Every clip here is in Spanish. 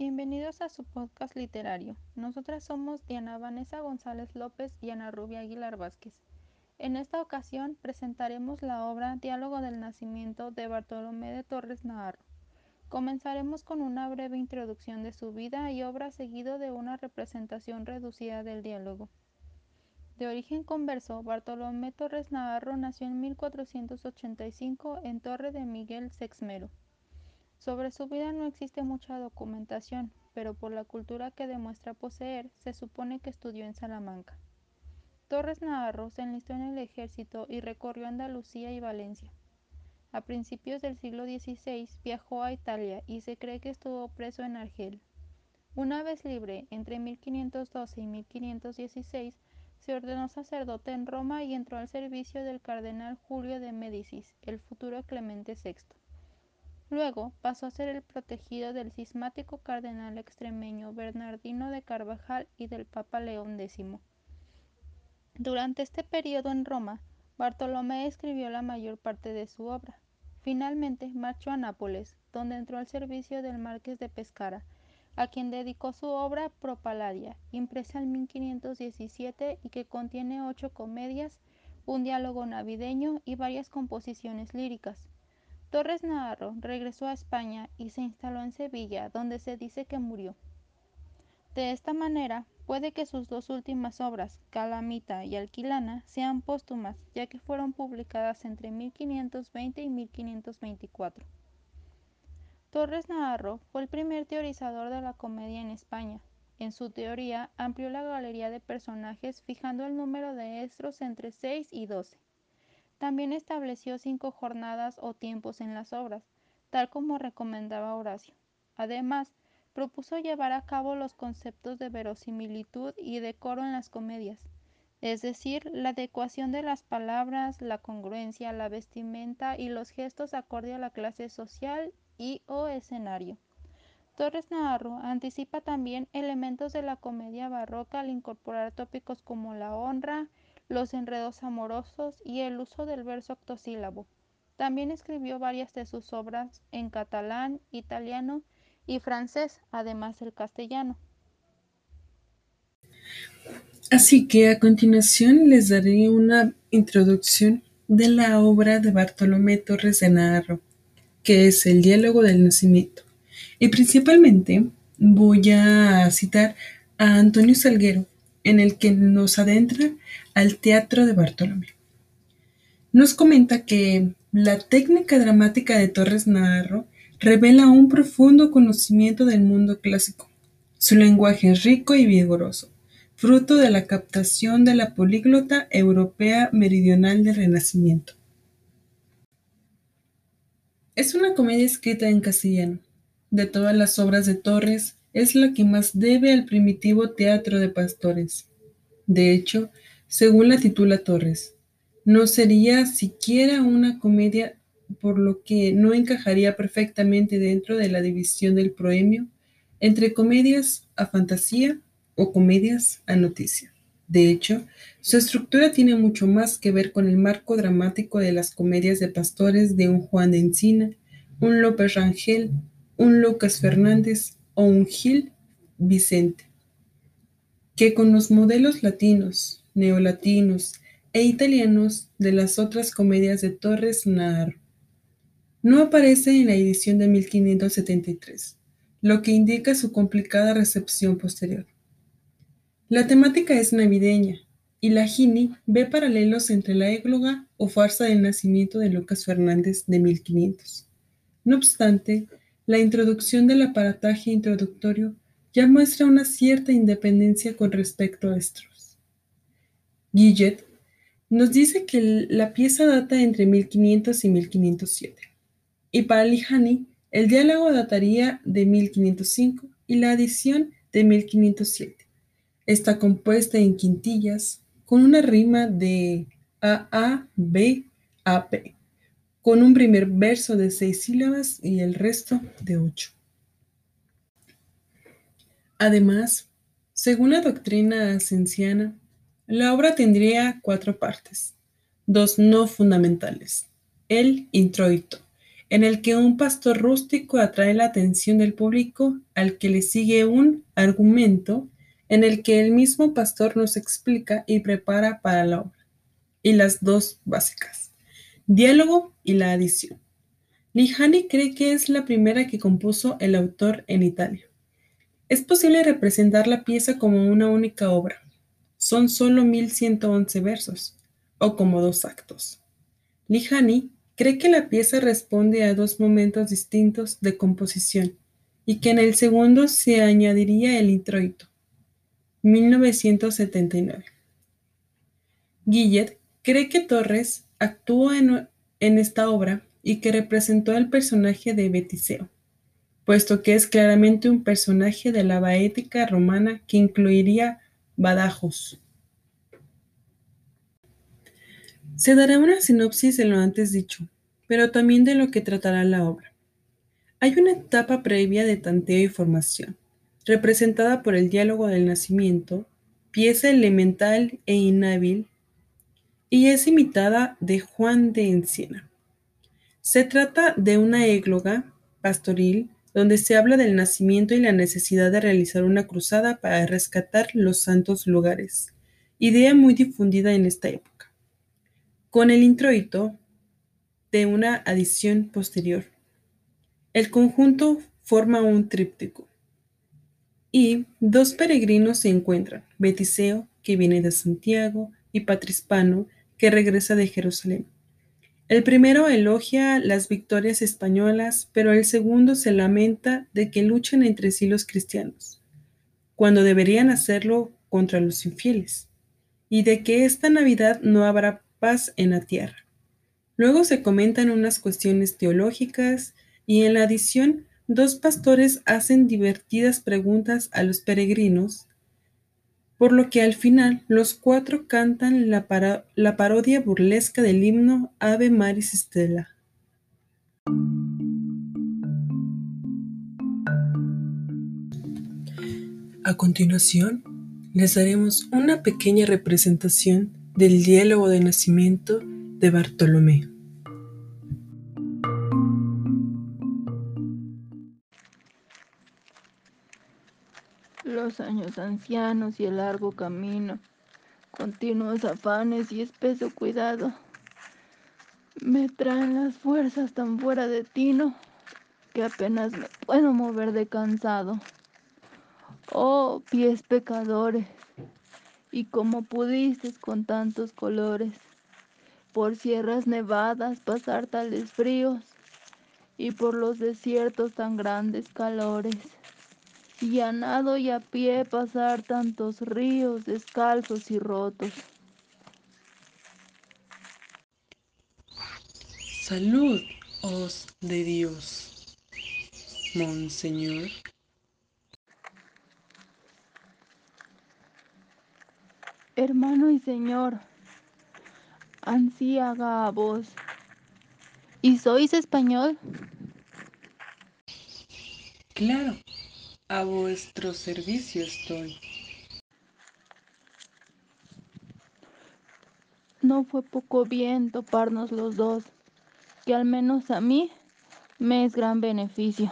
Bienvenidos a su podcast literario. Nosotras somos Diana Vanessa González López y Ana Rubia Aguilar Vázquez. En esta ocasión presentaremos la obra Diálogo del Nacimiento de Bartolomé de Torres Navarro. Comenzaremos con una breve introducción de su vida y obra seguido de una representación reducida del diálogo. De origen converso, Bartolomé Torres Navarro nació en 1485 en Torre de Miguel Sexmero. Sobre su vida no existe mucha documentación, pero por la cultura que demuestra poseer, se supone que estudió en Salamanca. Torres Navarro se enlistó en el ejército y recorrió Andalucía y Valencia. A principios del siglo XVI viajó a Italia y se cree que estuvo preso en Argel. Una vez libre, entre 1512 y 1516, se ordenó sacerdote en Roma y entró al servicio del cardenal Julio de Médicis, el futuro Clemente VI. Luego pasó a ser el protegido del cismático cardenal extremeño Bernardino de Carvajal y del Papa León X. Durante este periodo en Roma, Bartolomé escribió la mayor parte de su obra. Finalmente marchó a Nápoles, donde entró al servicio del marqués de Pescara, a quien dedicó su obra Propaladia, impresa en 1517 y que contiene ocho comedias, un diálogo navideño y varias composiciones líricas. Torres Navarro regresó a España y se instaló en Sevilla, donde se dice que murió. De esta manera, puede que sus dos últimas obras, Calamita y Alquilana, sean póstumas, ya que fueron publicadas entre 1520 y 1524. Torres Navarro fue el primer teorizador de la comedia en España. En su teoría, amplió la galería de personajes fijando el número de estros entre 6 y 12. También estableció cinco jornadas o tiempos en las obras, tal como recomendaba Horacio. Además, propuso llevar a cabo los conceptos de verosimilitud y decoro en las comedias, es decir, la adecuación de las palabras, la congruencia, la vestimenta y los gestos acorde a la clase social y o escenario. Torres Navarro anticipa también elementos de la comedia barroca al incorporar tópicos como la honra, los enredos amorosos y el uso del verso octosílabo. También escribió varias de sus obras en catalán, italiano y francés, además del castellano. Así que a continuación les daré una introducción de la obra de Bartolomé Torres de Navarro que es el diálogo del nacimiento. Y principalmente voy a citar a Antonio Salguero, en el que nos adentra al teatro de Bartolomé. Nos comenta que la técnica dramática de Torres Navarro revela un profundo conocimiento del mundo clásico. Su lenguaje es rico y vigoroso, fruto de la captación de la políglota europea meridional del Renacimiento. Es una comedia escrita en castellano. De todas las obras de Torres, es la que más debe al primitivo teatro de pastores. De hecho, según la titula Torres, no sería siquiera una comedia, por lo que no encajaría perfectamente dentro de la división del proemio entre comedias a fantasía o comedias a noticia. De hecho, su estructura tiene mucho más que ver con el marco dramático de las comedias de pastores de un Juan de Encina, un López Rangel, un Lucas Fernández o un Gil Vicente, que con los modelos latinos, neolatinos e italianos de las otras comedias de Torres Navarro. No aparece en la edición de 1573, lo que indica su complicada recepción posterior. La temática es navideña, y la Gini ve paralelos entre la égloga o farsa del nacimiento de Lucas Fernández de 1500. No obstante, la introducción del aparataje introductorio ya muestra una cierta independencia con respecto a estos. Guillet nos dice que la pieza data entre 1500 y 1507, y para Lihani el diálogo dataría de 1505 y la adición de 1507. Está compuesta en quintillas con una rima de A, A, B, A, con un primer verso de seis sílabas y el resto de ocho. Además, según la doctrina ascensiana, la obra tendría cuatro partes, dos no fundamentales, el introito, en el que un pastor rústico atrae la atención del público al que le sigue un argumento en el que el mismo pastor nos explica y prepara para la obra. Y las dos básicas, diálogo y la adición. Lihani cree que es la primera que compuso el autor en Italia. Es posible representar la pieza como una única obra. Son solo 1111 versos, o como dos actos. Lihani cree que la pieza responde a dos momentos distintos de composición y que en el segundo se añadiría el introito. 1979. Guillet cree que Torres actuó en, en esta obra y que representó el personaje de Betiseo puesto que es claramente un personaje de la baética romana que incluiría Badajos. Se dará una sinopsis de lo antes dicho, pero también de lo que tratará la obra. Hay una etapa previa de tanteo y formación, representada por el diálogo del nacimiento, pieza elemental e inhábil, y es imitada de Juan de Encina. Se trata de una égloga pastoril donde se habla del nacimiento y la necesidad de realizar una cruzada para rescatar los santos lugares, idea muy difundida en esta época, con el introito de una adición posterior. El conjunto forma un tríptico y dos peregrinos se encuentran, Betiseo, que viene de Santiago, y Patrispano, que regresa de Jerusalén. El primero elogia las victorias españolas, pero el segundo se lamenta de que luchen entre sí los cristianos, cuando deberían hacerlo contra los infieles, y de que esta Navidad no habrá paz en la tierra. Luego se comentan unas cuestiones teológicas y en la adición dos pastores hacen divertidas preguntas a los peregrinos por lo que al final los cuatro cantan la, parodia burlesca del himno Ave Maris Stella. A continuación, les daremos una pequeña representación del diálogo de nacimiento de Bartolomé. Los años ancianos y el largo camino, continuos afanes y espeso cuidado, me traen las fuerzas tan fuera de tino que apenas me puedo mover de cansado. Oh, pies pecadores, y como pudiste con tantos colores, por sierras nevadas pasar tales fríos, y por los desiertos tan grandes calores y a nado y a pie pasar tantos ríos descalzos y rotos. Salud, os de Dios, Monseñor. Hermano y Señor, ansí haga a vos. ¿Y sois español? Claro, a vuestro servicio estoy. No fue poco bien toparnos los dos, que al menos a mí me es gran beneficio.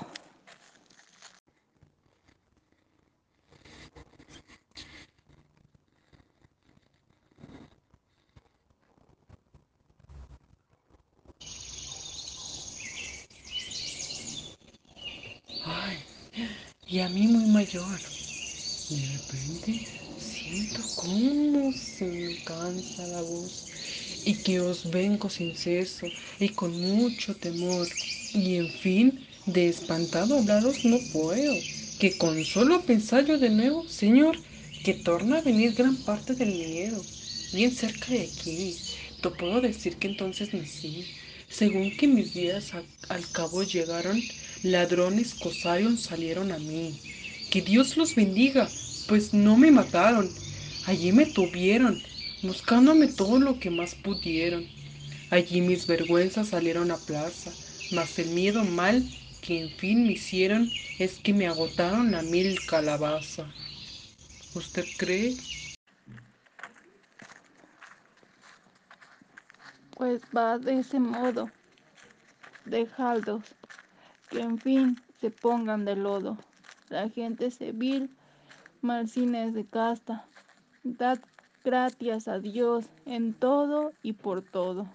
Y a mí muy mayor. De repente siento cómo se me cansa la voz y que os vengo sin ceso y con mucho temor. Y en fin, de espantado hablaros no puedo, que con solo pensar yo de nuevo, Señor, que torna a venir gran parte del miedo, bien cerca de aquí. Te puedo decir que entonces nací, según que mis días al cabo llegaron, ladrones cosarios salieron a mí. Que Dios los bendiga, pues no me mataron. Allí me tuvieron, buscándome todo lo que más pudieron. Allí mis vergüenzas salieron a plaza, mas el miedo mal que en fin me hicieron es que me agotaron a mil calabaza. ¿Usted cree? Pues va de ese modo. dejadlos, que en fin se pongan de lodo. La gente civil, malcines de casta, dad gracias a Dios en todo y por todo,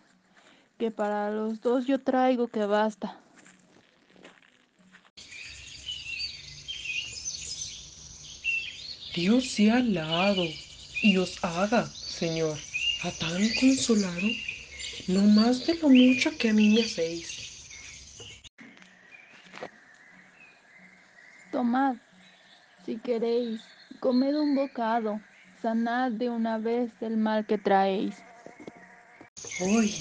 que para los dos yo traigo que basta. Dios sea alado y os haga, Señor, a tan consolado, no más de lo mucho que a mí me hacéis. Tomad, si queréis, comed un bocado, sanad de una vez el mal que traéis. ¡Uy!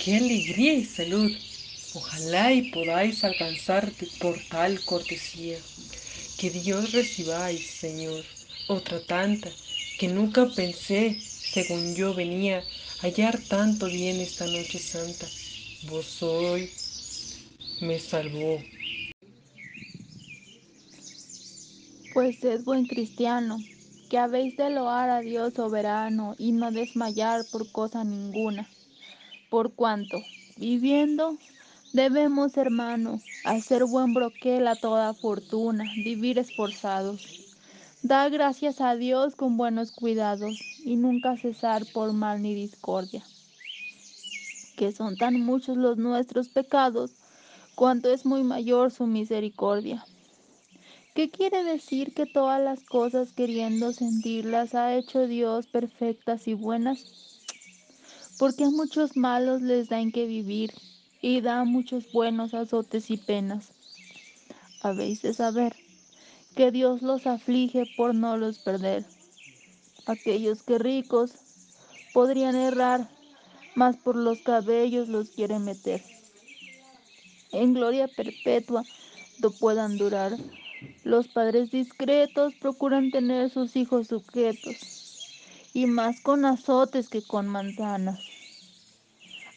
¡Qué alegría y salud! Ojalá y podáis alcanzarte por tal cortesía. Que Dios recibáis, Señor, otra tanta, que nunca pensé, según yo venía, hallar tanto bien esta noche santa. Vos hoy me salvó. Pues sed buen cristiano, que habéis de loar a Dios soberano y no desmayar por cosa ninguna. Por cuanto, viviendo, debemos, hermano, hacer buen broquel a toda fortuna, vivir esforzados. Da gracias a Dios con buenos cuidados y nunca cesar por mal ni discordia. Que son tan muchos los nuestros pecados, cuanto es muy mayor su misericordia. ¿Qué quiere decir que todas las cosas queriendo sentirlas ha hecho Dios perfectas y buenas? Porque a muchos malos les da en que vivir y da a muchos buenos azotes y penas. Habéis de saber que Dios los aflige por no los perder. Aquellos que ricos podrían errar, mas por los cabellos los quiere meter. En gloria perpetua no puedan durar. Los padres discretos procuran tener sus hijos sujetos, y más con azotes que con manzanas,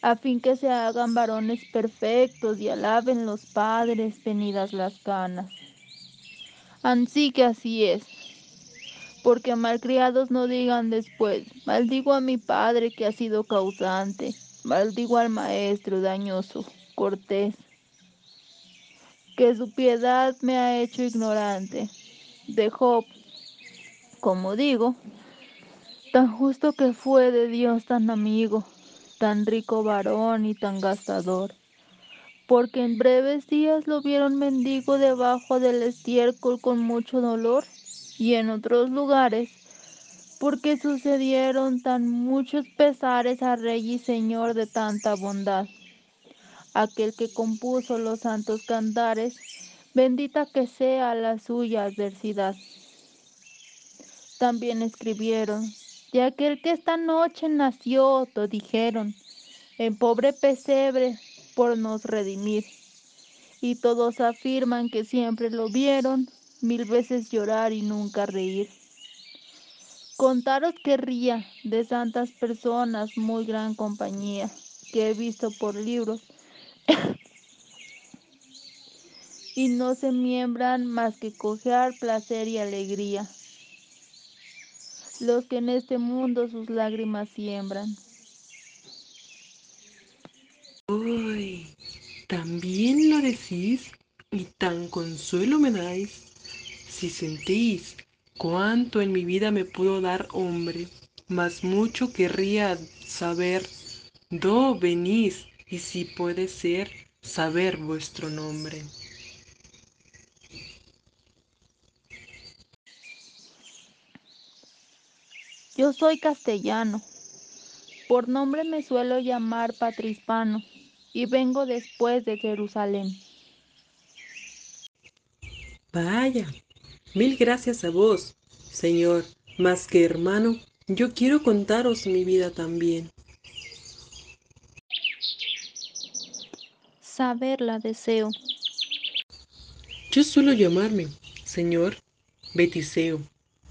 a fin que se hagan varones perfectos y alaben los padres venidas las canas. Ansí que así es, porque malcriados no digan después, maldigo a mi padre que ha sido causante, maldigo al maestro dañoso, cortés, que su piedad me ha hecho ignorante. De Job, como digo, tan justo que fue de Dios tan amigo, tan rico varón y tan gastador, porque en breves días lo vieron mendigo debajo del estiércol con mucho dolor, y en otros lugares, porque sucedieron tan muchos pesares a Rey y Señor de tanta bondad. Aquel que compuso los santos cantares, bendita que sea la suya adversidad. También escribieron, de aquel que esta noche nació, to dijeron, en pobre pesebre por nos redimir. Y todos afirman que siempre lo vieron, mil veces llorar y nunca reír. Contaros querría de santas personas muy gran compañía que he visto por libros y no se miembran más que cojear placer y alegría. Los que en este mundo sus lágrimas siembran. ¡Uy! ¿También lo decís? ¿Y tan consuelo me dais? Si sentís cuánto en mi vida me pudo dar hombre, más mucho querría saber do venís y si puede ser saber vuestro nombre. Yo soy castellano. Por nombre me suelo llamar patrispano y vengo después de Jerusalén. Vaya, mil gracias a vos, Señor, más que hermano, yo quiero contaros mi vida también. Saberla deseo. Yo suelo llamarme, Señor, Betiseo,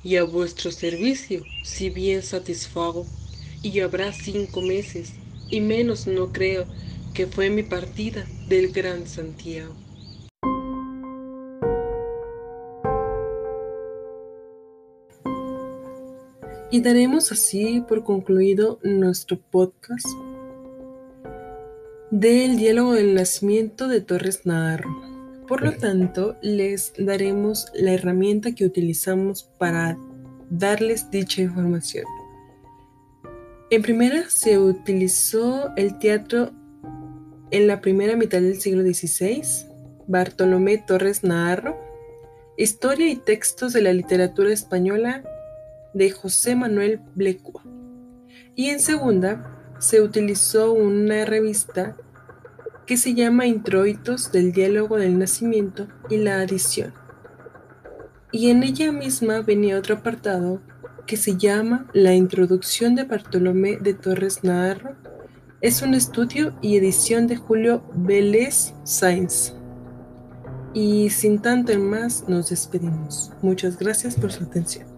y a vuestro servicio, si bien satisfago, y habrá cinco meses, y menos no creo que fue mi partida del gran Santiago. Y daremos así por concluido nuestro podcast. Del diálogo del nacimiento de Torres Navarro. Por lo tanto, les daremos la herramienta que utilizamos para darles dicha información. En primera se utilizó el teatro en la primera mitad del siglo XVI, Bartolomé Torres Navarro, Historia y textos de la literatura española de José Manuel Blecua. Y en segunda se utilizó una revista que se llama Introitos del Diálogo del Nacimiento y la Adición. Y en ella misma venía otro apartado que se llama La Introducción de Bartolomé de Torres Navarro. Es un estudio y edición de Julio Vélez Sainz. Y sin tanto en más, nos despedimos. Muchas gracias por su atención.